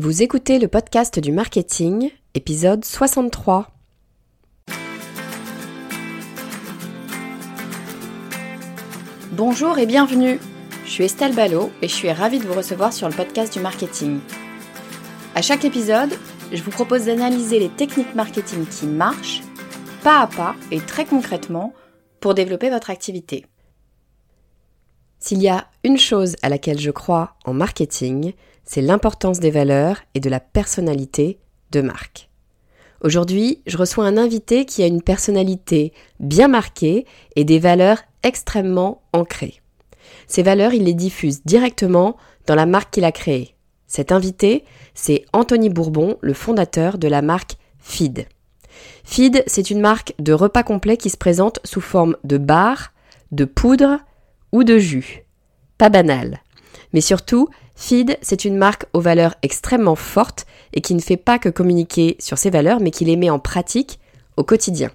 Vous écoutez le podcast du marketing, épisode 63. Bonjour et bienvenue. Je suis Estelle Ballot et je suis ravie de vous recevoir sur le podcast du marketing. À chaque épisode, je vous propose d'analyser les techniques marketing qui marchent, pas à pas et très concrètement, pour développer votre activité. S'il y a une chose à laquelle je crois en marketing, c'est l'importance des valeurs et de la personnalité de marque. Aujourd'hui, je reçois un invité qui a une personnalité bien marquée et des valeurs extrêmement ancrées. Ces valeurs, il les diffuse directement dans la marque qu'il a créée. Cet invité, c'est Anthony Bourbon, le fondateur de la marque Feed. Feed, c'est une marque de repas complets qui se présente sous forme de bar, de poudre ou de jus. Pas banal. Mais surtout, Feed, c'est une marque aux valeurs extrêmement fortes et qui ne fait pas que communiquer sur ses valeurs, mais qui les met en pratique au quotidien.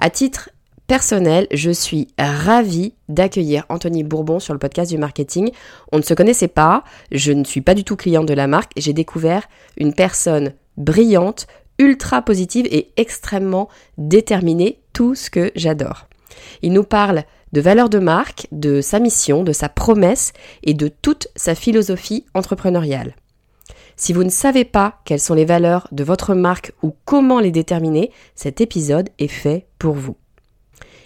À titre personnel, je suis ravie d'accueillir Anthony Bourbon sur le podcast du marketing. On ne se connaissait pas, je ne suis pas du tout client de la marque, j'ai découvert une personne brillante, ultra positive et extrêmement déterminée, tout ce que j'adore. Il nous parle de valeurs de marque, de sa mission, de sa promesse et de toute sa philosophie entrepreneuriale. Si vous ne savez pas quelles sont les valeurs de votre marque ou comment les déterminer, cet épisode est fait pour vous.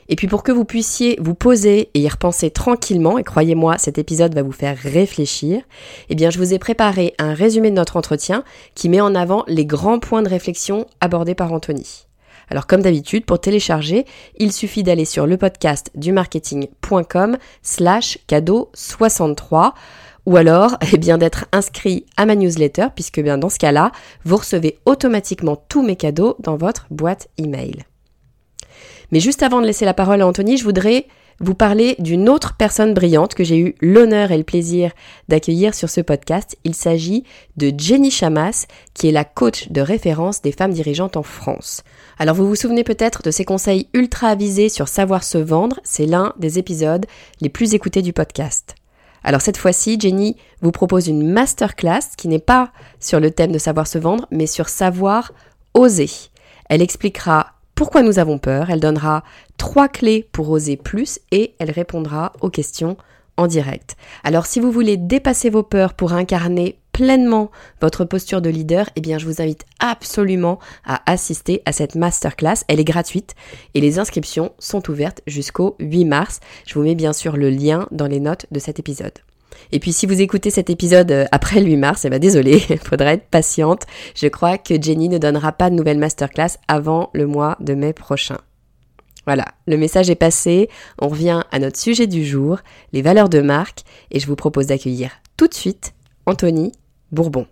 Et puis pour que vous puissiez vous poser et y repenser tranquillement, et croyez-moi, cet épisode va vous faire réfléchir, eh bien je vous ai préparé un résumé de notre entretien qui met en avant les grands points de réflexion abordés par Anthony. Alors comme d'habitude, pour télécharger, il suffit d'aller sur le podcast du marketing.com slash cadeau 63 ou alors eh bien d'être inscrit à ma newsletter puisque bien dans ce cas-là, vous recevez automatiquement tous mes cadeaux dans votre boîte email. Mais juste avant de laisser la parole à Anthony, je voudrais vous parler d'une autre personne brillante que j'ai eu l'honneur et le plaisir d'accueillir sur ce podcast. Il s'agit de Jenny Chamas, qui est la coach de référence des femmes dirigeantes en France. Alors vous vous souvenez peut-être de ses conseils ultra avisés sur savoir se vendre, c'est l'un des épisodes les plus écoutés du podcast. Alors cette fois-ci, Jenny vous propose une masterclass qui n'est pas sur le thème de savoir se vendre, mais sur savoir oser. Elle expliquera pourquoi nous avons peur, elle donnera trois clés pour oser plus et elle répondra aux questions en direct. Alors si vous voulez dépasser vos peurs pour incarner pleinement votre posture de leader, eh bien je vous invite absolument à assister à cette masterclass. Elle est gratuite et les inscriptions sont ouvertes jusqu'au 8 mars. Je vous mets bien sûr le lien dans les notes de cet épisode. Et puis si vous écoutez cet épisode euh, après le 8 mars, eh ben désolé, faudra être patiente. Je crois que Jenny ne donnera pas de nouvelle masterclass avant le mois de mai prochain. Voilà, le message est passé, on revient à notre sujet du jour, les valeurs de marque, et je vous propose d'accueillir tout de suite Anthony Bourbon.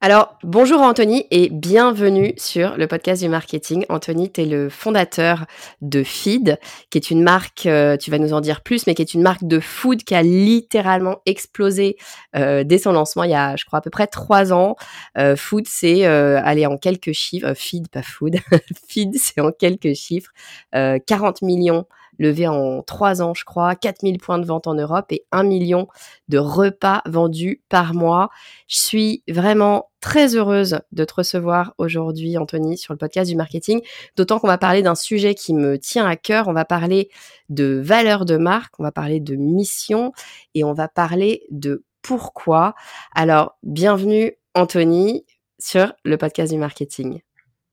Alors, bonjour Anthony et bienvenue sur le podcast du marketing. Anthony, tu es le fondateur de Feed, qui est une marque, euh, tu vas nous en dire plus, mais qui est une marque de food qui a littéralement explosé euh, dès son lancement il y a, je crois, à peu près trois ans. Euh, food, c'est aller en quelques chiffres. feed, pas food. feed, c'est en quelques chiffres. 40 millions levé en trois ans, je crois, 4000 points de vente en Europe et 1 million de repas vendus par mois. Je suis vraiment très heureuse de te recevoir aujourd'hui, Anthony, sur le podcast du marketing, d'autant qu'on va parler d'un sujet qui me tient à cœur. On va parler de valeur de marque, on va parler de mission et on va parler de pourquoi. Alors, bienvenue, Anthony, sur le podcast du marketing.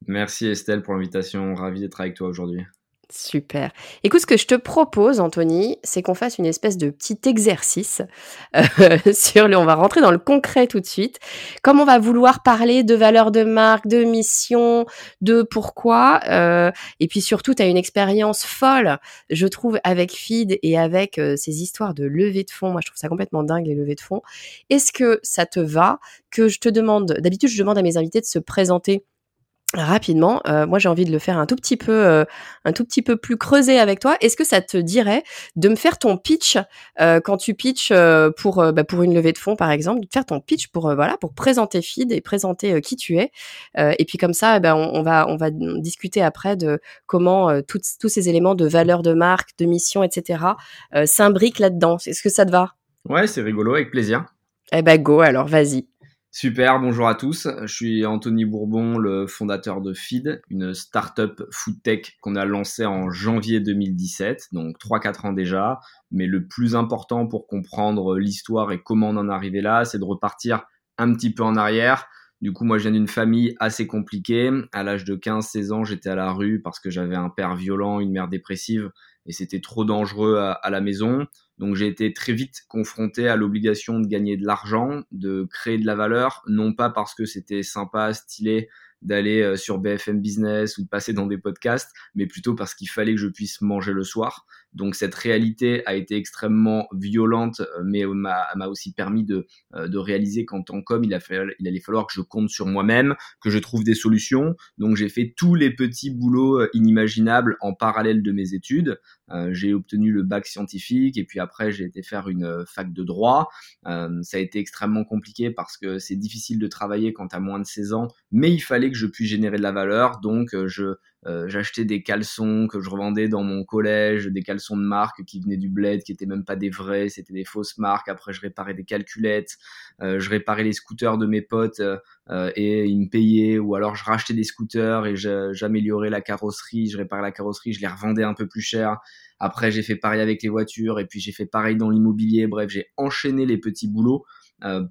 Merci Estelle pour l'invitation, ravi d'être avec toi aujourd'hui. Super. Écoute, ce que je te propose, Anthony, c'est qu'on fasse une espèce de petit exercice euh, sur le. On va rentrer dans le concret tout de suite. Comme on va vouloir parler de valeur de marque, de mission, de pourquoi, euh, et puis surtout, tu as une expérience folle, je trouve, avec Feed et avec euh, ces histoires de levée de fonds. Moi, je trouve ça complètement dingue les levées de fonds. Est-ce que ça te va que je te demande D'habitude, je demande à mes invités de se présenter rapidement. Euh, moi, j'ai envie de le faire un tout petit peu, euh, un tout petit peu plus creusé avec toi. Est-ce que ça te dirait de me faire ton pitch euh, quand tu pitches pour bah, pour une levée de fonds, par exemple, de faire ton pitch pour voilà pour présenter Feed et présenter qui tu es. et puis comme ça, eh ben, on, va on va discuter après de comment tous ces éléments de valeur de marque, de mission, etc. s'imbriquent là-dedans. Est-ce que ça te va? Ouais, c'est rigolo, avec plaisir. Eh ben go, alors vas-y. Super, bonjour à tous. Je suis Anthony Bourbon, le fondateur de Feed, une startup food tech qu'on a lancée en janvier 2017, donc 3-4 ans déjà. Mais le plus important pour comprendre l'histoire et comment on en est là, c'est de repartir un petit peu en arrière. Du coup, moi, je viens d'une famille assez compliquée. À l'âge de 15-16 ans, j'étais à la rue parce que j'avais un père violent, une mère dépressive et c'était trop dangereux à, la maison. Donc j'ai été très vite confronté à l'obligation de gagner de l'argent, de créer de la valeur, non pas parce que c'était sympa, stylé d'aller euh, sur BFM Business ou passer dans des podcasts, mais plutôt parce qu'il fallait que je puisse manger le soir. Donc cette réalité a été extrêmement violente, euh, mais m'a aussi permis de, euh, de réaliser qu'en tant qu'homme, il, il allait falloir que je compte sur moi-même, que je trouve des solutions. Donc j'ai fait tous les petits boulots inimaginables en parallèle de mes études. J'ai obtenu le bac scientifique et puis après j'ai été faire une fac de droit. ça a été extrêmement compliqué parce que c'est difficile de travailler quand tu as moins de 16 ans, mais il fallait que je puisse générer de la valeur. Donc je euh, j'achetais des caleçons que je revendais dans mon collège, des caleçons de marque qui venaient du bled, qui étaient même pas des vrais, c'était des fausses marques. Après, je réparais des calculettes, euh, je réparais les scooters de mes potes euh, et ils me payaient. Ou alors, je rachetais des scooters et j'améliorais la carrosserie, je réparais la carrosserie, je les revendais un peu plus cher. Après, j'ai fait pareil avec les voitures et puis j'ai fait pareil dans l'immobilier. Bref, j'ai enchaîné les petits boulots.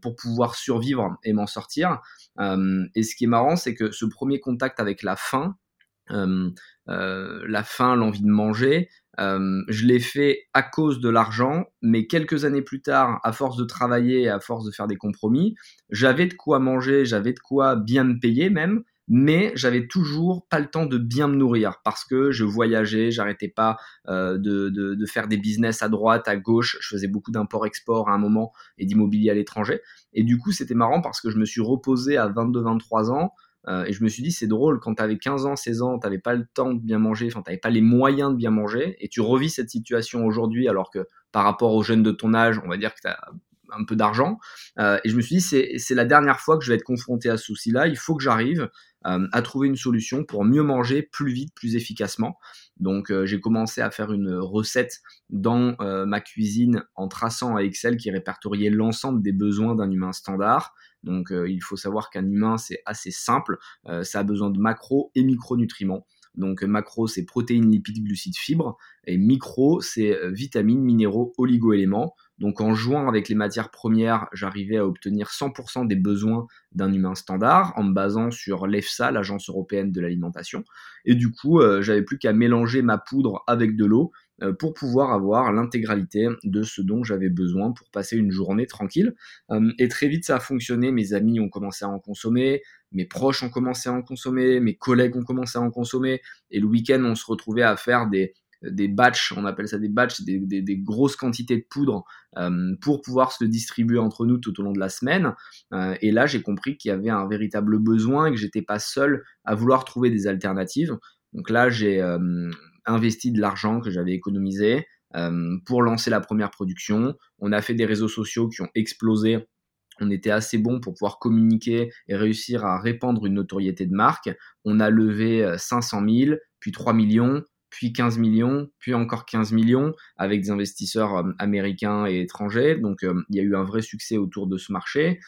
pour pouvoir survivre et m'en sortir. et ce qui est marrant, c'est que ce premier contact avec la faim, euh, euh, la faim, l'envie de manger. Euh, je l'ai fait à cause de l'argent, mais quelques années plus tard, à force de travailler à force de faire des compromis, j'avais de quoi manger, j'avais de quoi bien me payer même, mais j'avais toujours pas le temps de bien me nourrir parce que je voyageais, j'arrêtais pas de, de, de, faire des business à droite, à gauche, je faisais beaucoup d'import-export à un moment et d'immobilier à l'étranger. Et du coup, c'était marrant parce que je me suis reposé à 22-23 ans euh, et je me suis dit, c'est drôle, quand tu avais 15 ans, 16 ans, tu n'avais pas le temps de bien manger, enfin, tu pas les moyens de bien manger, et tu revis cette situation aujourd'hui, alors que par rapport aux jeunes de ton âge, on va dire que tu as un peu d'argent. Euh, et je me suis dit, c'est la dernière fois que je vais être confronté à ce souci-là, il faut que j'arrive euh, à trouver une solution pour mieux manger plus vite, plus efficacement. Donc j'ai commencé à faire une recette dans ma cuisine en traçant à Excel qui répertoriait l'ensemble des besoins d'un humain standard. Donc euh, il faut savoir qu'un humain, c'est assez simple. Euh, ça a besoin de macro et micronutriments. Donc macro, c'est protéines, lipides, glucides, fibres. Et micro, c'est euh, vitamines, minéraux, oligoéléments. Donc en jouant avec les matières premières, j'arrivais à obtenir 100% des besoins d'un humain standard en me basant sur l'EFSA, l'Agence européenne de l'alimentation. Et du coup, j'avais plus qu'à mélanger ma poudre avec de l'eau euh, pour pouvoir avoir l'intégralité de ce dont j'avais besoin pour passer une journée tranquille. Euh, et très vite, ça a fonctionné. Mes amis ont commencé à en consommer, mes proches ont commencé à en consommer, mes collègues ont commencé à en consommer. Et le week-end, on se retrouvait à faire des, des batchs, on appelle ça des batchs, des, grosses quantités de poudre euh, pour pouvoir se distribuer entre nous tout au long de la semaine. et là, j'ai compris qu'il y avait un véritable besoin et que j'étais pas seul à vouloir trouver des alternatives. Donc là, j'ai investi de l'argent que j'avais économisé euh, pour lancer la première production. On a fait des réseaux sociaux qui ont explosé. On était assez bon pour pouvoir communiquer et réussir à répandre une notoriété de marque. On a levé 500 euh, 000, puis 3 millions, puis 15 millions, puis encore 15 millions avec des investisseurs euh, américains et étrangers. Donc il y a eu un vrai succès autour de ce marché.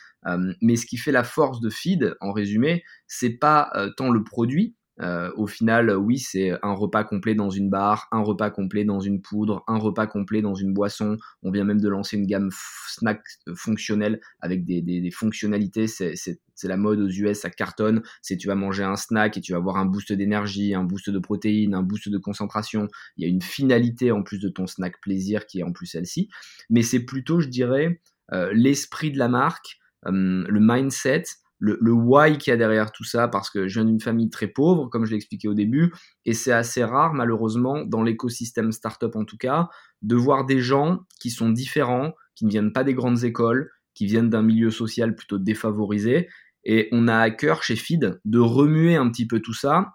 mais ce qui fait la force de Feed, en résumé, c'est pas tant le produit, euh, au final, oui, c'est un repas complet dans une barre, un repas complet dans une poudre, un repas complet dans une boisson. On vient même de lancer une gamme snack fonctionnelle avec des, des, fonctionnalités. C'est la mode aux US, ça cartonne. C'est tu vas manger un snack et tu vas avoir un boost d'énergie, un boost de protéines, un boost de concentration. Il y a une finalité en plus de ton snack plaisir qui est en plus celle-ci. Mais c'est plutôt, je dirais, euh, l'esprit de la marque, euh, le mindset le, why qu'il y a derrière tout ça, parce que je viens d'une famille très pauvre, comme je l'ai expliqué au début, et c'est assez rare, malheureusement, dans l'écosystème startup en tout cas, de voir des gens qui sont différents, qui ne viennent pas des grandes écoles, qui viennent d'un milieu social plutôt défavorisé. Et on a à cœur chez Feed de remuer un petit peu tout ça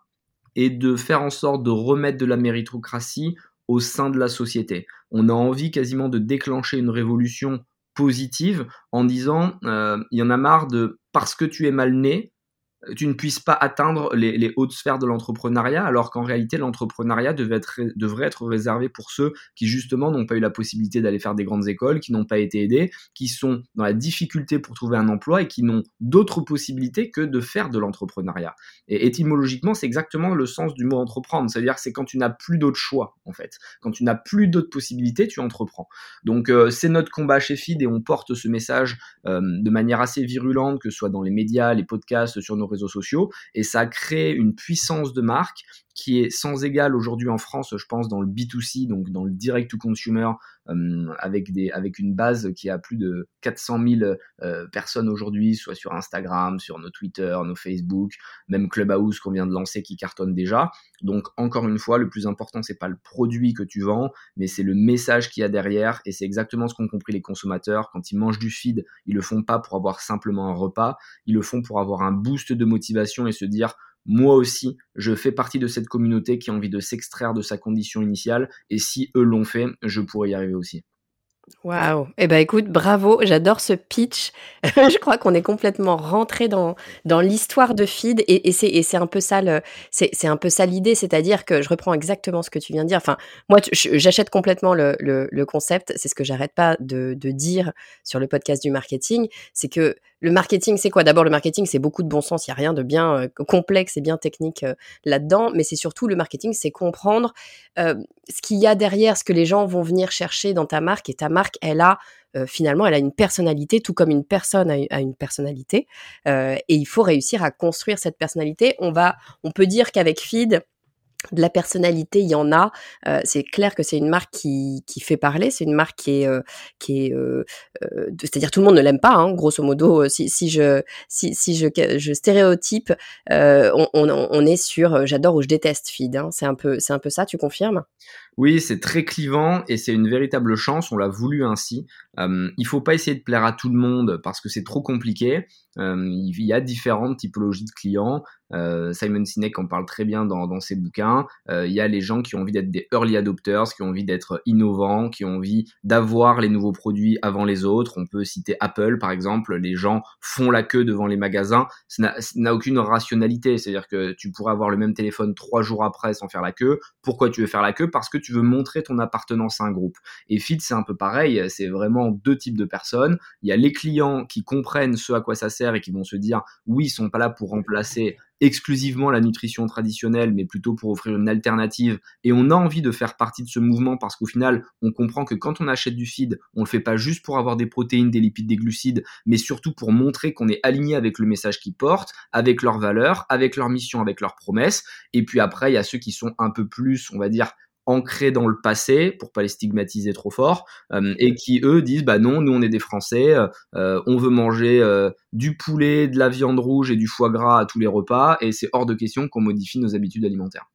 et de faire en sorte de remettre de la méritocratie au sein de la société. On a envie quasiment de déclencher une révolution positive en disant euh, il y en a marre de parce que tu es mal né, tu ne puisses pas atteindre les, hautes sphères de l'entrepreneuriat, alors qu'en réalité, l'entrepreneuriat devrait être, réservé pour ceux qui, justement, n'ont pas eu la possibilité d'aller faire des grandes écoles, qui n'ont pas été aidés, qui sont dans la difficulté pour trouver un emploi et qui n'ont d'autres possibilités que de faire de l'entrepreneuriat. Et étymologiquement, c'est exactement le sens du mot entreprendre. C'est-à-dire c'est quand tu n'as plus d'autres choix, en fait. Quand tu n'as plus d'autres possibilités, tu entreprends. Donc, euh, c'est notre combat chez FID et on porte ce message euh, de manière assez virulente, que ce soit dans les médias, les podcasts, sur nos réseaux sociaux, et ça crée une puissance de marque qui est sans égal aujourd'hui en France, je pense, dans le B2C, donc dans le direct to consumer, euh, avec, des, avec une base qui a plus de 400 000 euh, personnes aujourd'hui, soit sur Instagram, sur nos Twitter, nos Facebook, même Clubhouse qu'on vient de lancer qui cartonne déjà. Donc encore une fois, le plus important, c'est pas le produit que tu vends, mais c'est le message qu'il y a derrière, et c'est exactement ce qu'ont compris les consommateurs. Quand ils mangent du feed, ils le font pas pour avoir simplement un repas, ils le font pour avoir un boost de motivation et se dire moi aussi, je fais partie de cette communauté qui a envie de s'extraire de sa condition initiale, et si eux l'ont fait, je pourrais y arriver aussi. Waouh Eh ben écoute, bravo, j'adore ce pitch. je crois qu'on est complètement rentré dans, dans l'histoire de Feed et, et c'est un peu ça c'est un peu ça l'idée, c'est-à-dire que je reprends exactement ce que tu viens de dire. Enfin, moi, j'achète complètement le, le, concept. C'est ce que j'arrête pas de, de dire sur le podcast du marketing, c'est que le marketing, c'est quoi? D'abord, le marketing, c'est beaucoup de bon sens. Il n'y a rien de bien euh, complexe et bien technique euh, là-dedans. Mais c'est surtout le marketing, c'est comprendre euh, ce qu'il y a derrière, ce que les gens vont venir chercher dans ta marque. Et ta marque, elle a finalement, elle a une personnalité, tout comme une personne a, une personnalité. et il faut réussir à construire cette personnalité. On va, on peut dire qu'avec Feed, de la personnalité, il y en a. Euh, c'est clair que c'est une marque qui, fait parler. C'est une marque qui est, euh, qui est, euh, c'est-à-dire tout le monde ne l'aime pas. Hein, grosso modo, si, je, si, je, stéréotype, on, est sur j'adore ou je déteste feed. Hein. c'est un peu, c'est un peu ça. Tu confirmes? Oui, c'est très clivant et c'est une véritable chance. On l'a voulu ainsi. Euh, il faut pas essayer de plaire à tout le monde parce que c'est trop compliqué. Il y a différentes typologies de clients. Simon Sinek en parle très bien dans, ses bouquins. Il y a les gens qui ont envie d'être des early adopters, qui ont envie d'être innovants, qui ont envie d'avoir les nouveaux produits avant les autres. On peut citer Apple par exemple. Les gens font la queue devant les magasins. Ça n'a aucune rationalité. C'est-à-dire que tu pourrais avoir le même téléphone trois jours après sans faire la queue. Pourquoi tu veux faire la queue? Parce que tu veux montrer ton appartenance à un groupe. Et Fit, c'est un peu pareil, c'est vraiment deux types de personnes. Il y a les clients qui comprennent ce à quoi ça sert et qui vont se dire, oui, ils sont pas là pour remplacer exclusivement la nutrition traditionnelle, mais plutôt pour offrir une alternative. Et on a envie de faire partie de ce mouvement parce qu'au final, on comprend que quand on achète du feed, on le fait pas juste pour avoir des protéines, des lipides, des glucides, mais surtout pour montrer qu'on est aligné avec le message qu'ils portent, avec leurs valeurs, avec leur mission, avec leurs promesses. Et puis après, il y a ceux qui sont un peu plus, on va dire, ancrés dans le passé pour pas les stigmatiser trop fort euh, et qui eux disent bah non nous on est des français euh, euh, on veut manger du poulet de la viande rouge et du foie gras à tous les repas et c'est hors de question qu'on modifie nos habitudes alimentaires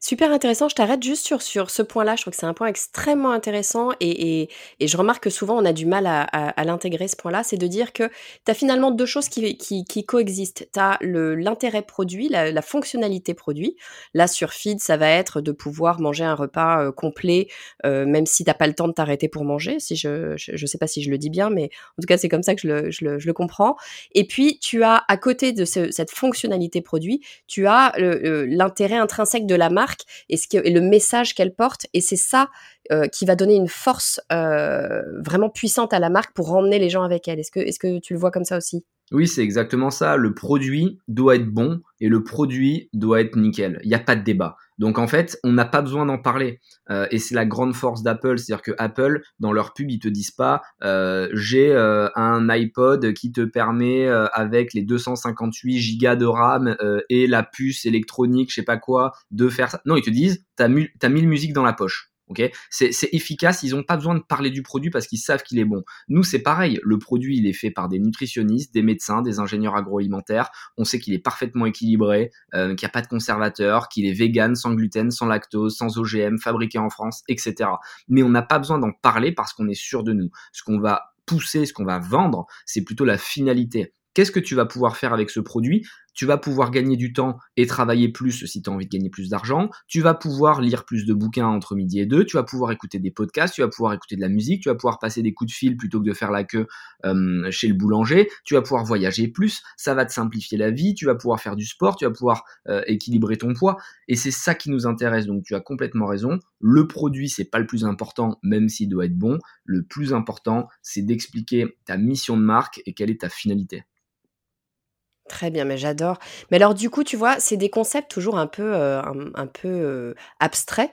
Super intéressant. Je t'arrête juste sur, sur ce point-là. Je trouve que c'est un point extrêmement intéressant et, et, je remarque que souvent on a du mal à, à, l'intégrer, ce point-là. C'est de dire que tu as finalement deux choses qui, qui, coexistent. Tu as l'intérêt produit, la, fonctionnalité produit. Là, sur Feed, ça va être de pouvoir manger un repas euh, complet, euh, même si t'as pas le temps de t'arrêter pour manger. Si je, je, sais pas si je le dis bien, mais en tout cas, c'est comme ça que je le, je le, je le comprends. Et puis, tu as, à côté de ce, cette fonctionnalité produit, tu as l'intérêt intrinsèque de la marque et, ce le message qu'elle porte. Et c'est ça euh, qui va donner une force euh, vraiment puissante à la marque pour emmener les gens avec elle. Est-ce que, est-ce que tu le vois comme ça aussi? Oui, c'est exactement ça. Le produit doit être bon et le produit doit être nickel. Il n'y a pas de débat. Donc en fait, on n'a pas besoin d'en parler. Euh, et c'est la grande force d'Apple, c'est-à-dire que Apple, dans leur pub, ils te disent pas euh, j'ai euh, un iPod qui te permet avec les 258 gigas de RAM et la puce électronique, je sais pas quoi, de faire ça. Non, ils te disent t'as as mille musiques dans la poche. Ok, c'est efficace. Ils n'ont pas besoin de parler du produit parce qu'ils savent qu'il est bon. Nous, c'est pareil. Le produit, il est fait par des nutritionnistes, des médecins, des ingénieurs agroalimentaires. On sait qu'il est parfaitement équilibré, euh, qu'il n'y a pas de conservateur, qu'il est vegan, sans gluten, sans lactose, sans OGM, fabriqué en France, etc. Mais on n'a pas besoin d'en parler parce qu'on est sûr de nous. Ce qu'on va pousser, ce qu'on va vendre, c'est plutôt la finalité. Qu'est-ce que tu vas pouvoir faire avec ce produit? Tu vas pouvoir gagner du temps et travailler plus si tu as envie de gagner plus d'argent, tu vas pouvoir lire plus de bouquins entre midi et deux, tu vas pouvoir écouter des podcasts, tu vas pouvoir écouter de la musique, tu vas pouvoir passer des coups de fil plutôt que de faire la queue euh, chez le boulanger, tu vas pouvoir voyager plus, ça va te simplifier la vie, tu vas pouvoir faire du sport, tu vas pouvoir euh, équilibrer ton poids. Et c'est ça qui nous intéresse. Donc tu as complètement raison, le produit c'est pas le plus important même s'il doit être bon, le plus important c'est d'expliquer ta mission de marque et quelle est ta finalité. Très bien, mais j'adore. Mais alors du coup, tu vois, c'est des concepts toujours un peu, euh, un, peu euh, abstraits.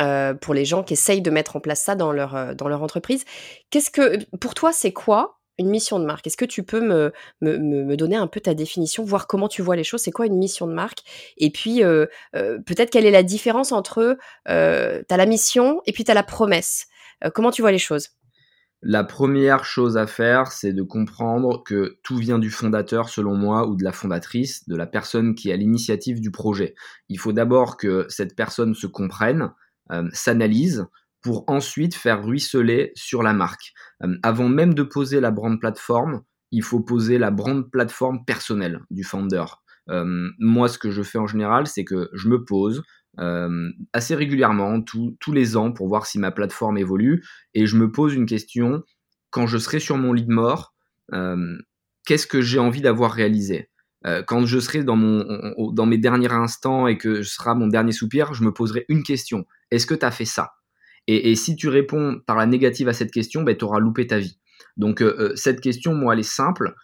Euh, pour les gens qui essayent de mettre en place ça dans leur, entreprise. Qu'est-ce que, pour toi, c'est quoi une mission de marque? Est-ce que tu peux me, me, me, donner un peu ta définition, voir comment tu vois les choses? C'est quoi une mission de marque? Et puis, peut-être quelle est la différence entre, tu as la mission et puis tu as la promesse Comment tu vois les choses? La première chose à faire, c'est de comprendre que tout vient du fondateur, selon moi, ou de la fondatrice, de la personne qui est à l'initiative du projet. Il faut d'abord que cette personne se comprenne, euh, s'analyse, pour ensuite faire ruisseler sur la marque. Euh, avant même de poser la brand plateforme, il faut poser la brand plateforme personnelle du founder. Euh, moi, ce que je fais en général, c'est que je me pose, euh, assez régulièrement, tous les ans, pour voir si ma plateforme évolue. Et je me pose une question, quand je serai sur mon lit de mort, euh, qu'est-ce que j'ai envie d'avoir réalisé? Euh, Quand je serai dans, mon, dans mes derniers instants et que ce sera mon dernier soupir, je me poserai une question. Est-ce que tu as fait ça? Et, si tu réponds par la négative à cette question, ben, tu auras loupé ta vie. Donc cette question, moi, elle est simple.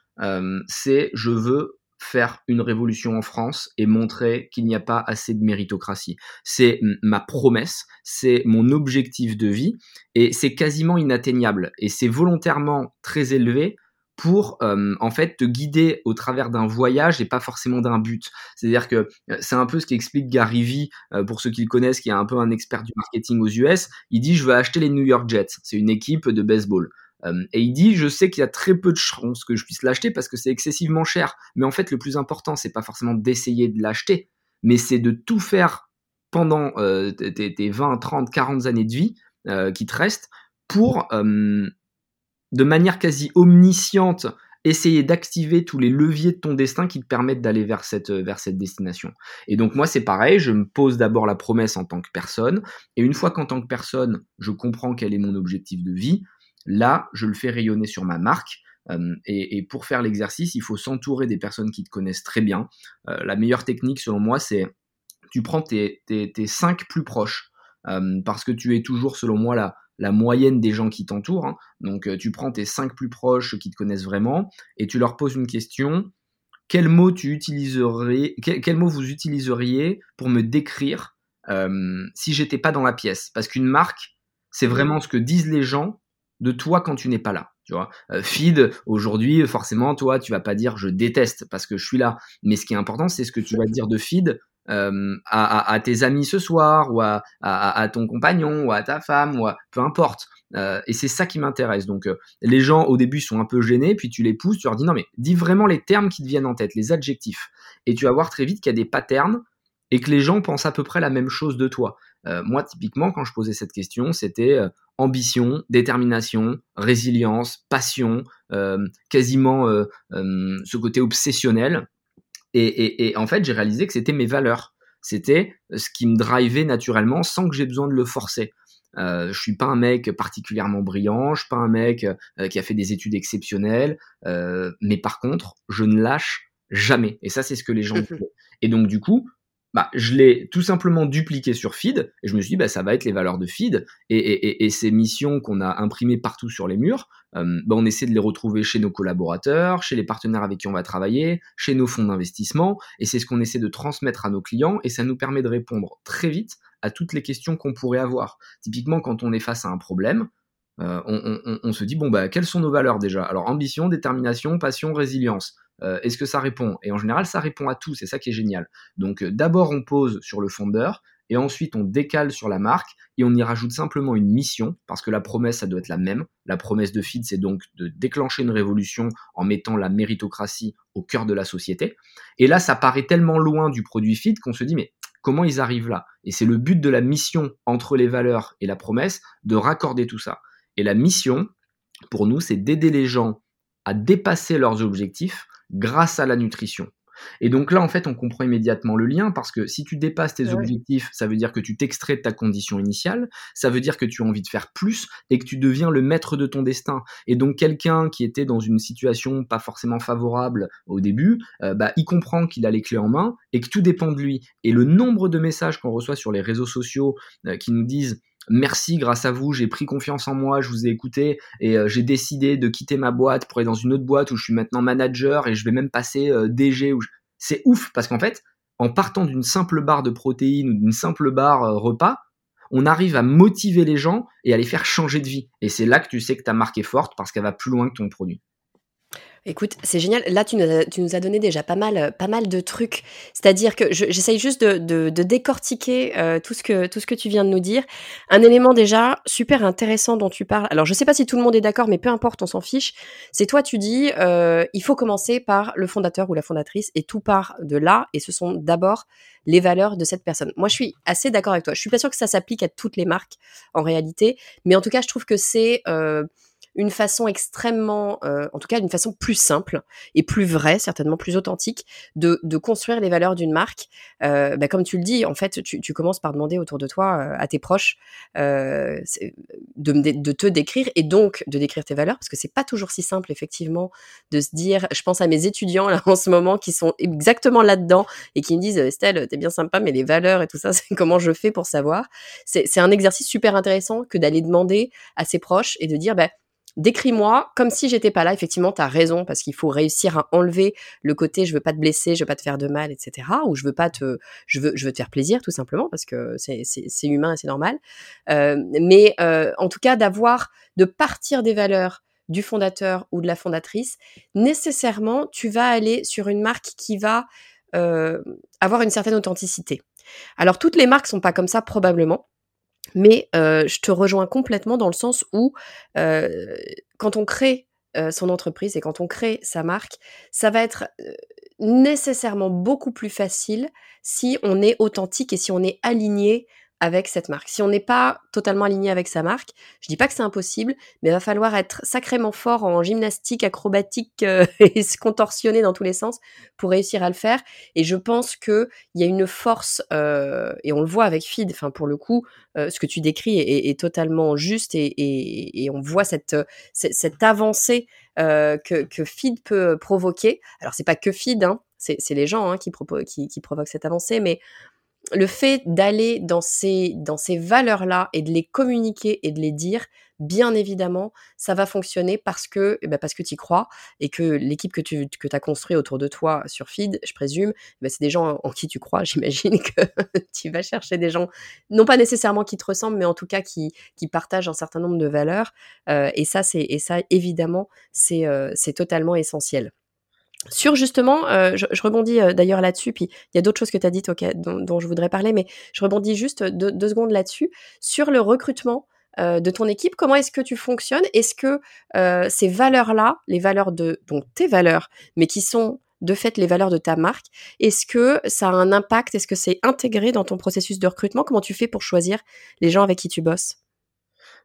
c'est je veux faire une révolution en France et montrer qu'il n'y a pas assez de méritocratie. C'est ma promesse, c'est mon objectif de vie et c'est quasiment inatteignable et c'est volontairement très élevé pour euh, en fait te guider au travers d'un voyage et pas forcément d'un but. C'est-à-dire que euh, c'est un peu ce qu'explique Gary Vee euh, pour ceux qui le connaissent, qui est un peu un expert du marketing aux US. Il dit je veux acheter les New York Jets. C'est une équipe de baseball. Euh, et il dit, je sais qu'il y a très peu de chances que je puisse l'acheter parce que c'est excessivement cher. Mais en fait, le plus important, c'est pas forcément d'essayer de l'acheter, mais c'est de tout faire pendant euh, tes, 20, 30, 40 années de vie euh, qui te restent pour, de manière quasi omnisciente, essayer d'activer tous les leviers de ton destin qui te permettent d'aller vers cette, vers cette destination. Et donc moi c'est pareil, je me pose d'abord la promesse en tant que personne, et une fois qu'en tant que personne, je comprends quel est mon objectif de vie, Là, je le fais rayonner sur ma marque. Euh, et, pour faire l'exercice, il faut s'entourer des personnes qui te connaissent très bien. Euh, la meilleure technique, selon moi, c'est tu prends tes, cinq plus proches, euh, parce que tu es toujours, selon moi, la, la moyenne des gens qui t'entourent. Hein. Donc, tu prends tes cinq plus proches qui te connaissent vraiment, et tu leur poses une question. Quel mot tu utiliserais, quel, mot vous utiliseriez pour me décrire si j'étais pas dans la pièce? Parce qu'une marque, c'est vraiment ce que disent les gens de toi quand tu n'es pas là. Tu vois, euh, feed aujourd'hui, forcément, toi, tu vas pas dire je déteste parce que je suis là. Mais ce qui est important, c'est ce que tu vas dire de feed euh, à, tes amis ce soir ou à, ton compagnon ou à ta femme ou peu importe. Euh, et c'est ça qui m'intéresse. Donc, les gens au début sont un peu gênés, puis tu les pousses, tu leur dis non mais dis vraiment les termes qui te viennent en tête, les adjectifs. Et tu vas voir très vite qu'il y a des patterns et que les gens pensent à peu près la même chose de toi. Euh, moi, typiquement, quand je posais cette question, c'était euh, ambition, détermination, résilience, passion, euh, quasiment ce côté obsessionnel. Et, en fait, j'ai réalisé que c'était mes valeurs. C'était ce qui me drivait naturellement sans que j'ai besoin de le forcer. Euh, je suis pas un mec particulièrement brillant, je suis pas un mec qui a fait des études exceptionnelles, mais par contre, je ne lâche jamais. Et ça, c'est ce que les gens mmh font. Et donc, du coup, bah, je l'ai tout simplement dupliqué sur Feed et je me suis dit bah, ça va être les valeurs de Feed et, ces missions qu'on a imprimées partout sur les murs, euh, bah, on essaie de les retrouver chez nos collaborateurs, chez les partenaires avec qui on va travailler, chez nos fonds d'investissement et c'est ce qu'on essaie de transmettre à nos clients et ça nous permet de répondre très vite à toutes les questions qu'on pourrait avoir. Typiquement quand on est face à un problème, euh, on, on, on, se dit bon bah quelles sont nos valeurs déjà? Alors ambition, détermination, passion, résilience. Euh, est-ce que ça répond? Et en général, ça répond à tout, c'est ça qui est génial. Donc euh, d'abord, on pose sur le fondeur, et ensuite on décale sur la marque, et on y rajoute simplement une mission, parce que la promesse, ça doit être la même. La promesse de Feed, c'est donc de déclencher une révolution en mettant la méritocratie au cœur de la société. Et là, ça paraît tellement loin du produit Feed qu'on se dit, mais comment ils arrivent là? Et c'est le but de la mission entre les valeurs et la promesse, de raccorder tout ça. Et la mission, pour nous, c'est d'aider les gens à dépasser leurs objectifs grâce à la nutrition. Et donc là, en fait, on comprend immédiatement le lien parce que si tu dépasses tes objectifs, ça veut dire que tu t'extrais de ta condition initiale, ça veut dire que tu as envie de faire plus et que tu deviens le maître de ton destin. Et donc quelqu'un qui était dans une situation pas forcément favorable au début, euh, bah, il comprend qu'il a les clés en main et que tout dépend de lui. Et le nombre de messages qu'on reçoit sur les réseaux sociaux euh, qui nous disent merci, grâce à vous, j'ai pris confiance en moi, je vous ai écouté et euh, j'ai décidé de quitter ma boîte pour aller dans une autre boîte où je suis maintenant manager et je vais même passer euh, DG. C'est ouf parce qu'en fait, en partant d'une simple barre de protéines ou d'une simple barre euh, repas, on arrive à motiver les gens et à les faire changer de vie. Et c'est là que tu sais que ta marque est forte parce qu'elle va plus loin que ton produit. Écoute, c'est génial. Là, tu nous, as, tu nous, as, donné déjà pas mal, pas mal de trucs. C'est-à-dire que j'essaye juste de, de, de décortiquer euh, tout, ce que, tout ce que tu viens de nous dire. Un élément déjà super intéressant dont tu parles. Alors, je sais pas si tout le monde est d'accord, mais peu importe, on s'en fiche. C'est toi, tu dis, euh, il faut commencer par le fondateur ou la fondatrice et tout part de là. Et ce sont d'abord les valeurs de cette personne. Moi, je suis assez d'accord avec toi. Je suis pas sûre que ça s'applique à toutes les marques en réalité, mais en tout cas, je trouve que c'est euh, une façon extrêmement, euh, en tout cas, d'une façon plus simple et plus vraie, certainement plus authentique, de, de construire les valeurs d'une marque. Euh, bah, comme tu le dis, en fait, tu, tu commences par demander autour de toi, euh, à tes proches, de, de, te décrire et donc de décrire tes valeurs, parce que c'est pas toujours si simple, effectivement, de se dire. Je pense à mes étudiants là en ce moment qui sont exactement là-dedans et qui me disent Estelle, t'es bien sympa, mais les valeurs et tout ça, c'est comment je fais pour savoir? C'est un exercice super intéressant que d'aller demander à ses proches et de dire, bah, décris-moi comme si j'étais pas là. Effectivement, tu as raison parce qu'il faut réussir à enlever le côté je veux pas te blesser, je veux pas te faire de mal, etc. Ou je veux pas te, je veux, je veux te faire plaisir tout simplement parce que c'est humain et c'est normal. Euh, mais euh, en tout cas, d'avoir, de partir des valeurs du fondateur ou de la fondatrice, nécessairement, tu vas aller sur une marque qui va euh, avoir une certaine authenticité. Alors toutes les marques sont pas comme ça probablement. Mais je te rejoins complètement dans le sens où quand on crée son entreprise et quand on crée sa marque, ça va être nécessairement beaucoup plus facile si on est authentique et si on est aligné avec cette marque. Si on n'est pas totalement aligné avec sa marque, je dis pas que c'est impossible, mais il va falloir être sacrément fort en gymnastique, acrobatique euh, et se contorsionner dans tous les sens pour réussir à le faire. Et je pense que il y a une force euh, et on le voit avec Feed. Enfin, pour le coup, euh, ce que tu décris est, totalement juste et, on voit cette cette, avancée que, que Feed peut provoquer. Alors c'est pas que Feed, hein, c'est les gens hein, qui provoquent cette avancée, mais le fait d'aller dans ces, dans ces valeurs-là et de les communiquer et de les dire, bien évidemment, ça va fonctionner parce que, eh ben parce que tu y crois et que l'équipe que tu que as construit autour de toi sur Feed, je présume, eh ben c'est des gens en, qui tu crois. J'imagine que tu vas chercher des gens, non pas nécessairement qui te ressemblent, mais en tout cas qui, qui partagent un certain nombre de valeurs. Euh, et ça, c'est et ça évidemment, c'est euh, c'est totalement essentiel. Sur justement, euh, je, rebondis euh, d'ailleurs là-dessus, puis il y a d'autres choses que tu as dites dont, je voudrais parler, mais je rebondis juste deux, secondes là-dessus. Sur le recrutement euh, de ton équipe, comment est-ce que tu fonctionnes? Est-ce que ces valeurs-là, les valeurs de donc tes valeurs, mais qui sont de fait les valeurs de ta marque, est-ce que ça a un impact? Est-ce que c'est intégré dans ton processus de recrutement? Comment tu fais pour choisir les gens avec qui tu bosses?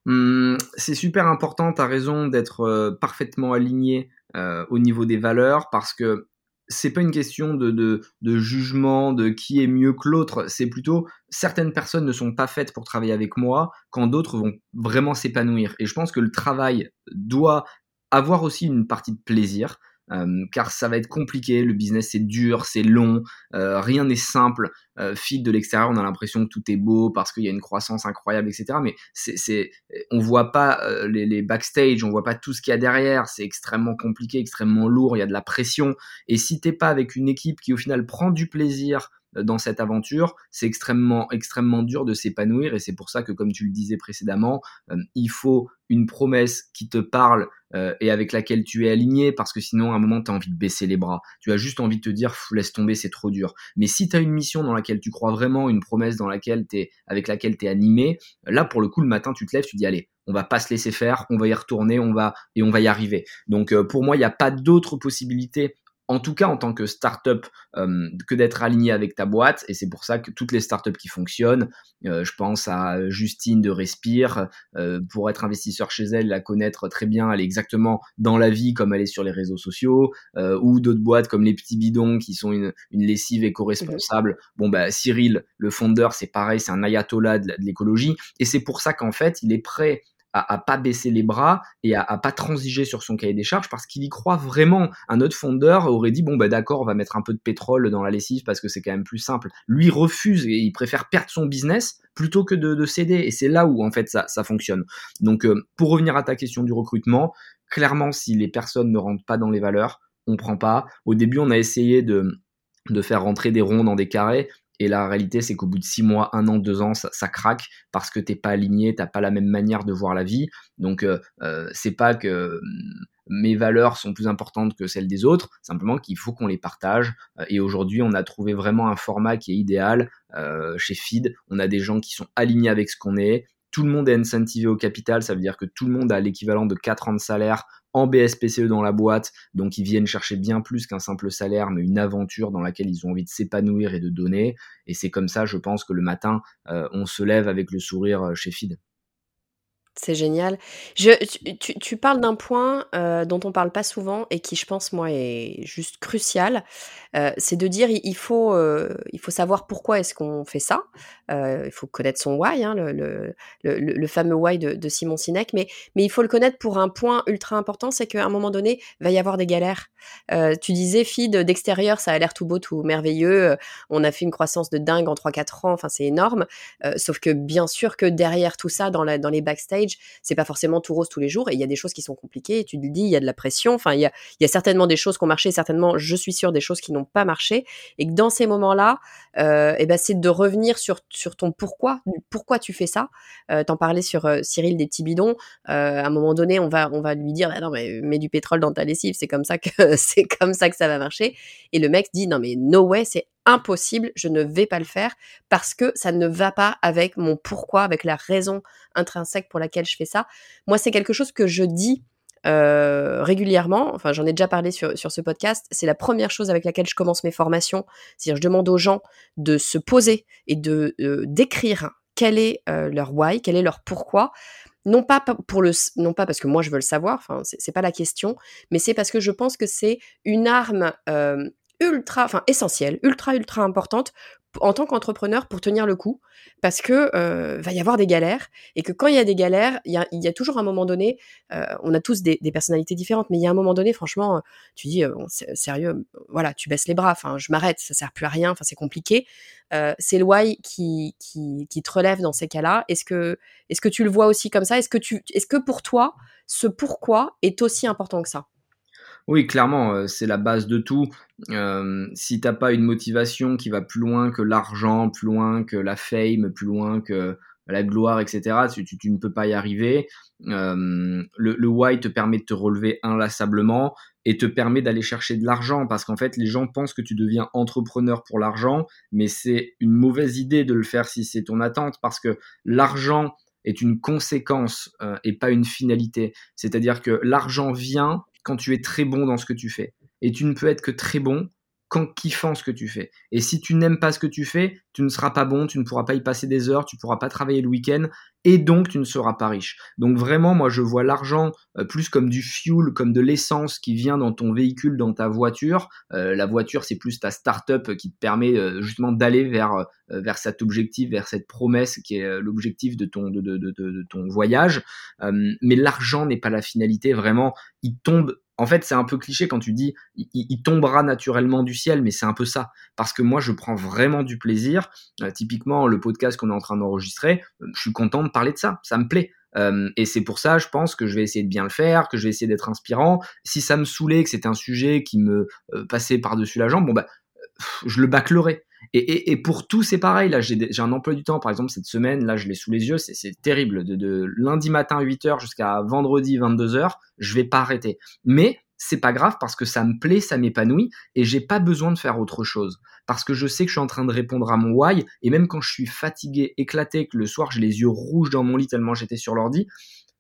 Mmh, c'est super important, tu as raison d'être parfaitement aligné euh, au niveau des valeurs parce que c'est pas une question de, de, jugement de qui est mieux que l'autre, c'est plutôt certaines personnes ne sont pas faites pour travailler avec moi quand d'autres vont vraiment s'épanouir. Et je pense que le travail doit avoir aussi une partie de plaisir. Euh, car ça va être compliqué, le business c'est dur, c'est long, euh, rien n'est simple. Euh, de l'extérieur, on a l'impression que tout est beau parce qu'il y a une croissance incroyable, etc. Mais c'est, c'est, on voit pas euh, les, les, backstage, on voit pas tout ce qu'il y a derrière. C'est extrêmement compliqué, extrêmement lourd. Il y a de la pression. Et si t'es pas avec une équipe qui au final prend du plaisir dans cette aventure, c'est extrêmement extrêmement dur de s'épanouir et c'est pour ça que comme tu le disais précédemment, euh, il faut une promesse qui te parle euh, et avec laquelle tu es aligné parce que sinon à un moment tu as envie de baisser les bras. Tu as juste envie de te dire laisse tomber, c'est trop dur. Mais si tu as une mission dans laquelle tu crois vraiment, une promesse dans laquelle tu avec laquelle tu es animé, là pour le coup le matin tu te lèves, tu dis allez, on va pas se laisser faire, on va y retourner, on va et on va y arriver. Donc euh, pour moi, il n'y a pas d'autre possibilité en tout cas en tant que startup, euh, que d'être aligné avec ta boîte. Et c'est pour ça que toutes les startups qui fonctionnent, euh, je pense à Justine de Respire, euh, pour être investisseur chez elle, la connaître très bien, elle est exactement dans la vie comme elle est sur les réseaux sociaux, ou d'autres boîtes comme les petits bidons qui sont une, une lessive éco-responsable. Bon, bah, Cyril, le fondeur, c'est pareil, c'est un ayatollah de l'écologie. Et c'est pour ça qu'en fait, il est prêt à, pas baisser les bras et à, à, pas transiger sur son cahier des charges parce qu'il y croit vraiment. Un autre fondeur aurait dit bon bah d'accord, on va mettre un peu de pétrole dans la lessive parce que c'est quand même plus simple. Lui refuse et il préfère perdre son business plutôt que de, de céder. Et c'est là où en fait ça, ça fonctionne. Donc euh, pour revenir à ta question du recrutement, clairement si les personnes ne rentrent pas dans les valeurs, on prend pas. Au début on a essayé de de faire rentrer des ronds dans des carrés. Et la réalité, c'est qu'au bout de six mois, un an, deux ans, ça, craque parce que t'es pas aligné, t'as pas la même manière de voir la vie. Donc, euh, euh, c'est pas que mm, mes valeurs sont plus importantes que celles des autres, simplement qu'il faut qu'on les partage. Euh, et aujourd'hui, on a trouvé vraiment un format qui est idéal. chez Feed, on a des gens qui sont alignés avec ce qu'on est. Tout le monde est incentivé au capital, ça veut dire que tout le monde a l'équivalent de 4 ans de salaire en BSPCE dans la boîte, donc ils viennent chercher bien plus qu'un simple salaire, mais une aventure dans laquelle ils ont envie de s'épanouir et de donner. Et c'est comme ça, je pense, que le matin, euh, on se lève avec le sourire euh, chez Fid. C'est génial. Tu, parles d'un point euh, dont on parle pas souvent et qui, je pense, moi, est juste crucial. Euh, c'est de dire il faut, euh, il faut savoir pourquoi est-ce qu'on fait ça. il faut connaître son why, hein, le, le, le, fameux why de, de, Simon Sinek, mais, mais il faut le connaître pour un point ultra important, c'est qu'à un moment donné, va y avoir des galères. tu disais, feed d'extérieur, ça a l'air tout beau, tout merveilleux. On a fait une croissance de dingue en 3-4 ans, enfin, c'est énorme. sauf que bien sûr que derrière tout ça, dans, la, dans les backstage, c'est pas forcément tout rose tous les jours et il y a des choses qui sont compliquées. Et tu le dis, il y a de la pression. Enfin, il y a, certainement des choses qui ont marché, certainement, je suis sûre, des choses qui n'ont pas marché. Et que dans ces moments-là, euh, eh ben, c'est de revenir sur, sur ton pourquoi, pourquoi tu fais ça. Euh, T'en parlais sur euh, Cyril des petits bidons. À un moment donné, on va, on va lui dire, ah non, mais mets du pétrole dans ta lessive, c'est comme ça que c'est comme ça que ça va marcher. Et le mec dit, non, mais no way, c'est impossible, je ne vais pas le faire parce que ça ne va pas avec mon pourquoi, avec la raison intrinsèque pour laquelle je fais ça. Moi, c'est quelque chose que je dis euh, régulièrement, enfin j'en ai déjà parlé sur, sur ce podcast, c'est la première chose avec laquelle je commence mes formations. C'est-à-dire je demande aux gens de se poser et de euh, d'écrire quel est euh, leur why, quel est leur pourquoi. Non pas pour le, non pas parce que moi je veux le savoir, enfin c'est pas la question, mais c'est parce que je pense que c'est une arme ultra, enfin essentielle, ultra ultra importante en tant qu'entrepreneur pour tenir le coup, parce que euh, va y avoir des galères et que quand il y a des galères, il y a, toujours un moment donné, euh, on a tous des, personnalités différentes, mais il y a un moment donné, franchement, tu dis euh, sérieux, voilà, tu baisses les bras, enfin je m'arrête, ça sert plus à rien, enfin c'est compliqué. Euh, c'est le why qui, qui, qui te relève dans ces cas-là. Est-ce que est-ce que tu le vois aussi comme ça? Est-ce que est-ce que pour toi ce pourquoi est aussi important que ça? Oui, clairement, euh, c'est la base de tout. Euh, si t'as pas une motivation qui va plus loin que l'argent, plus loin que la fame, plus loin que la gloire, etc., tu, ne peux pas y arriver. Euh, le, le, why te permet de te relever inlassablement et te permet d'aller chercher de l'argent parce qu'en fait, les gens pensent que tu deviens entrepreneur pour l'argent, mais c'est une mauvaise idée de le faire si c'est ton attente parce que l'argent est une conséquence euh, et pas une finalité. C'est-à-dire que l'argent vient quand tu es très bon dans ce que tu fais. Et tu ne peux être que très bon qu'en kiffant ce que tu fais. Et si tu n'aimes pas ce que tu fais, tu ne seras pas bon, tu ne pourras pas y passer des heures, tu ne pourras pas travailler le week-end, et donc tu ne seras pas riche. Donc vraiment, moi, je vois l'argent euh, plus comme du fuel, comme de l'essence qui vient dans ton véhicule, dans ta voiture. Euh, la voiture, c'est plus ta start-up qui te permet euh, justement d'aller vers vers cet objectif, vers cette promesse qui est l'objectif de ton de, de, de, de, ton voyage. mais l'argent n'est pas la finalité. Vraiment, il tombe en fait, c'est un peu cliché quand tu dis il, tombera naturellement du ciel, mais c'est un peu ça. Parce que moi, je prends vraiment du plaisir. Euh, typiquement, le podcast qu'on est en train d'enregistrer, euh, je suis content de parler de ça. Ça me plaît. Euh, et c'est pour ça, je pense que je vais essayer de bien le faire, que je vais essayer d'être inspirant. Si ça me saoulait, que c'était un sujet qui me passait par-dessus la jambe, bon bah, je le bâclerai. Et, pour tout, c'est pareil. Là, j'ai un emploi du temps, par exemple, cette semaine, là, je l'ai sous les yeux, c'est terrible. De, de, lundi matin 8h jusqu'à vendredi 22h, je vais pas arrêter. Mais c'est pas grave parce que ça me plaît, ça m'épanouit et j'ai pas besoin de faire autre chose. Parce que je sais que je suis en train de répondre à mon why et même quand je suis fatigué, éclaté, que le soir j'ai les yeux rouges dans mon lit tellement j'étais sur l'ordi,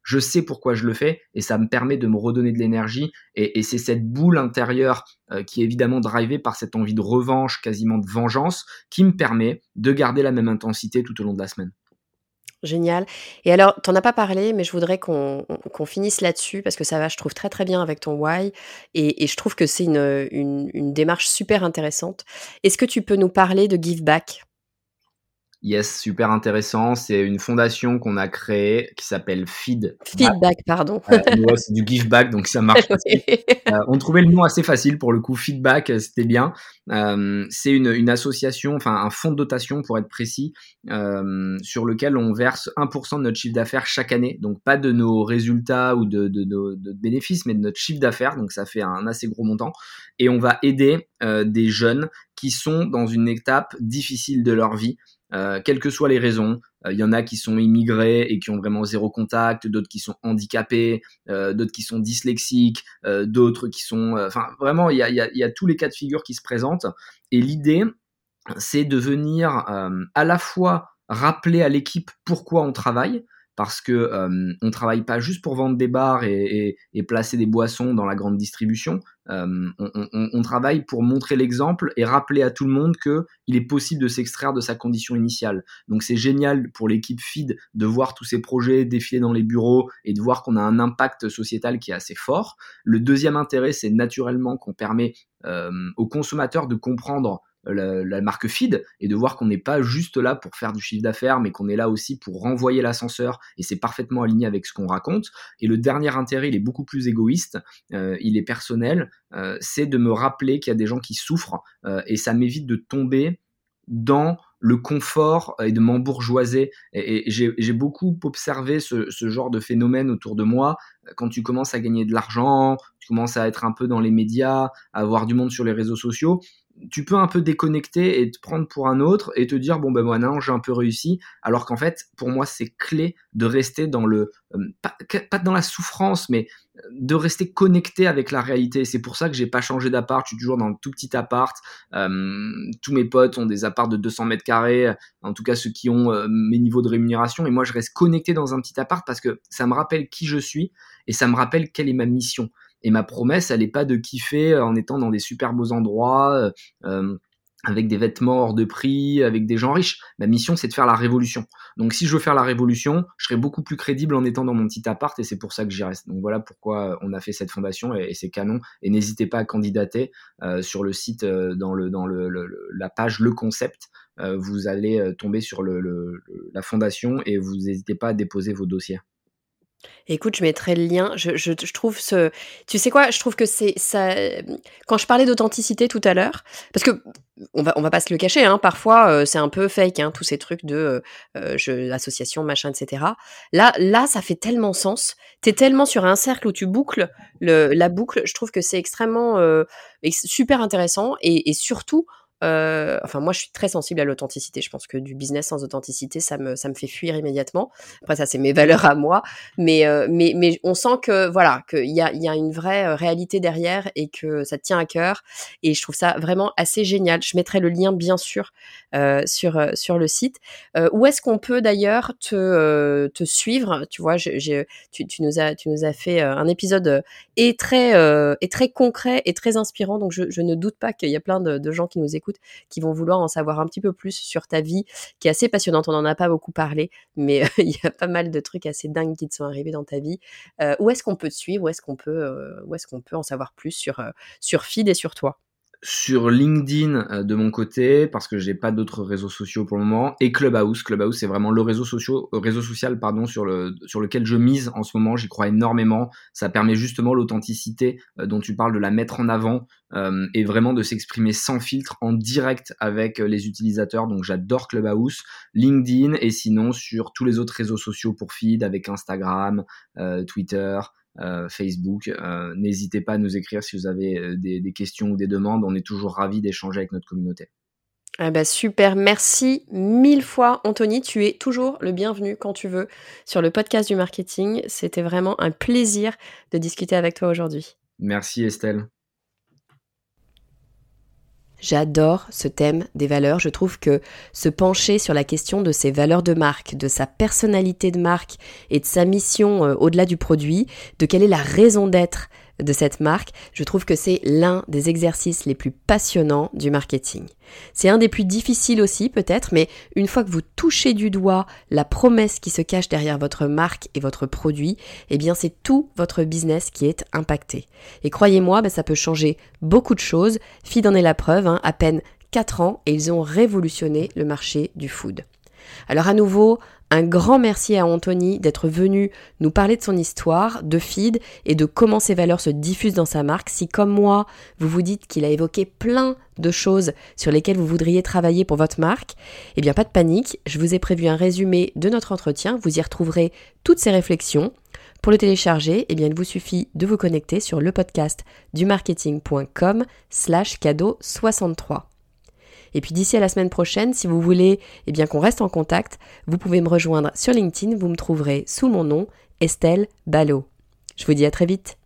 je sais pourquoi je le fais et ça me permet de me redonner de l'énergie. Et, c'est cette boule intérieure euh, qui est évidemment drivée par cette envie de revanche, quasiment de vengeance, qui me permet de garder la même intensité tout au long de la semaine. Génial. Et alors, tu n'en as pas parlé, mais je voudrais qu'on finisse là-dessus parce que ça va, je trouve, très très bien avec ton why. Et, je trouve que c'est une, une, démarche super intéressante. Est-ce que tu peux nous parler de Give Back? Yes, super intéressant. C'est une fondation qu'on a créée qui s'appelle Feed. Feedback, pardon. c'est du give back, donc ça marche. euh, on trouvait le nom assez facile pour le coup. Feedback, euh, c'était bien. Euh, c'est une, une, association, enfin un fonds de dotation pour être précis, euh, sur lequel on verse 1% de notre chiffre d'affaires chaque année. Donc pas de nos résultats ou de, de, de, de bénéfices, mais de notre chiffre d'affaires. Donc ça fait un assez gros montant. Et on va aider euh, des jeunes qui sont dans une étape difficile de leur vie. Euh, quelles que soient les raisons. Il euh, y en a qui sont immigrés et qui ont vraiment zéro contact, d'autres qui sont handicapés, euh, d'autres qui sont dyslexiques, d'autres qui sont... Enfin, vraiment, il y, a, y a, tous les cas de figure qui se présentent. Et l'idée, c'est de venir à la fois rappeler à l'équipe pourquoi on travaille, parce que euh, on travaille pas juste pour vendre des bars et, et, placer des boissons dans la grande distribution. Euh, on, on, on, travaille pour montrer l'exemple et rappeler à tout le monde que il est possible de s'extraire de sa condition initiale. Donc c'est génial pour l'équipe feed de voir tous ces projets défiler dans les bureaux et de voir qu'on a un impact sociétal qui est assez fort. Le deuxième intérêt, c'est naturellement qu'on permet euh, aux consommateurs de comprendre la, marque feed et de voir qu'on n'est pas juste là pour faire du chiffre d'affaires, mais qu'on est là aussi pour renvoyer l'ascenseur et c'est parfaitement aligné avec ce qu'on raconte. Et le dernier intérêt, il est beaucoup plus égoïste, euh, il est personnel, euh, c'est de me rappeler qu'il y a des gens qui souffrent euh, et ça m'évite de tomber dans le confort et de m'embourgeoiser. Et, j'ai beaucoup observé ce, ce, genre de phénomène autour de moi. Quand tu commences à gagner de l'argent, tu commences à être un peu dans les médias, à avoir du monde sur les réseaux sociaux, tu peux un peu déconnecter et te prendre pour un autre et te dire bon ben moi non j'ai un peu réussi. Alors qu'en fait pour moi c'est clé de rester dans le euh, pas, dans la souffrance mais de rester connecté avec la réalité. C'est pour ça que j'ai pas changé d'appart. Je suis toujours dans le tout petit appart. Euh, tous mes potes ont des apparts de 200 mètres carrés en tout cas ceux qui ont euh, mes niveaux de rémunération. Et moi je reste connecté dans un petit appart parce que ça me rappelle qui je suis et ça me rappelle quelle est ma mission et ma promesse, elle n'est pas de kiffer en étant dans des super beaux endroits, euh, euh, avec des vêtements hors de prix, avec des gens riches. Ma mission, c'est de faire la révolution. Donc, si je veux faire la révolution, je serai beaucoup plus crédible en étant dans mon petit appart et c'est pour ça que j'y reste. Donc, voilà pourquoi on a fait cette fondation et, c'est canon. Et n'hésitez pas à candidater euh, sur le site, dans, le, dans le, la page Le Concept. vous allez tomber sur la fondation et vous n'hésitez pas à déposer vos dossiers. Écoute, je mettrai le lien. Je, je, je, trouve ce. Tu sais quoi? Je trouve que c'est ça. Quand je parlais d'authenticité tout à l'heure, parce que on va on va pas se le cacher, hein, parfois euh, c'est un peu fake, hein, tous ces trucs de euh, euh association, machin, etc. Là, là, ça fait tellement sens. T'es tellement sur un cercle où tu boucles le, la boucle. Je trouve que c'est extrêmement euh, super intéressant et surtout euh, enfin, moi, je suis très sensible à l'authenticité. Je pense que du business sans authenticité, ça me, ça me fait fuir immédiatement. Après, ça, c'est mes valeurs à moi. Mais, euh, mais, mais on sent que, voilà, qu'il y a, y a une vraie euh, réalité derrière et que ça tient à cœur. Et je trouve ça vraiment assez génial. Je mettrai le lien, bien sûr, sur, sur le site. Où est-ce qu'on peut d'ailleurs te, te suivre? Tu vois, j'ai, tu, nous as, tu nous as fait un épisode et très, très concret et très inspirant. Donc, je, ne doute pas qu'il y a plein de gens qui nous écoutent qui vont vouloir en savoir un petit peu plus sur ta vie, qui est assez passionnante. On n'en a pas beaucoup parlé, mais il y a pas mal de trucs assez dingues qui te sont arrivés dans ta vie. Euh, où est-ce qu'on peut te suivre? Où est-ce qu'on peut, euh, en savoir plus sur, euh, sur Feed et sur toi? Sur LinkedIn euh, de mon côté parce que j'ai pas d'autres réseaux sociaux pour le moment et Clubhouse. Clubhouse c'est vraiment le réseau social euh, social pardon sur le sur lequel je mise en ce moment. J'y crois énormément. Ça permet justement l'authenticité euh, dont tu parles de la mettre en avant et vraiment de s'exprimer sans filtre en direct avec les utilisateurs. Donc j'adore Clubhouse LinkedIn et sinon sur tous les autres réseaux sociaux pour feed avec Instagram Twitter euh, Facebook. Euh, n'hésitez pas à nous écrire si vous avez euh, des, des, questions ou des demandes. On est toujours ravis d'échanger avec notre communauté. Ah bah super, merci mille fois Anthony, tu es toujours le bienvenu quand tu veux sur le podcast du marketing. C'était vraiment un plaisir de discuter avec toi aujourd'hui. Merci Estelle. J'adore ce thème des valeurs. Je trouve que se pencher sur la question de ses valeurs de marque, de sa personnalité de marque et de sa mission euh, au-delà du produit, de quelle est la raison d'être de cette marque, je trouve que c'est l'un des exercices les plus passionnants du marketing. C'est un des plus difficiles aussi peut-être, mais une fois que vous touchez du doigt la promesse qui se cache derrière votre marque et votre produit, eh bien c'est tout votre business qui est impacté. Et croyez-moi, ben, ça peut changer beaucoup de choses. Feed en est la preuve, hein, à peine 4 ans et ils ont révolutionné le marché du food. Alors à nouveau, un grand merci à Anthony d'être venu nous parler de son histoire, de feed et de comment ses valeurs se diffusent dans sa marque. Si comme moi, vous vous dites qu'il a évoqué plein de choses sur lesquelles vous voudriez travailler pour votre marque, eh bien pas de panique, je vous ai prévu un résumé de notre entretien, vous y retrouverez toutes ces réflexions. Pour le télécharger, eh bien, il vous suffit de vous connecter sur le podcast du marketing.com slash cadeau 63. Et puis d'ici à la semaine prochaine, si vous voulez eh bien qu'on reste en contact, vous pouvez me rejoindre sur LinkedIn, vous me trouverez sous mon nom, Estelle Ballot. Je vous dis à très vite.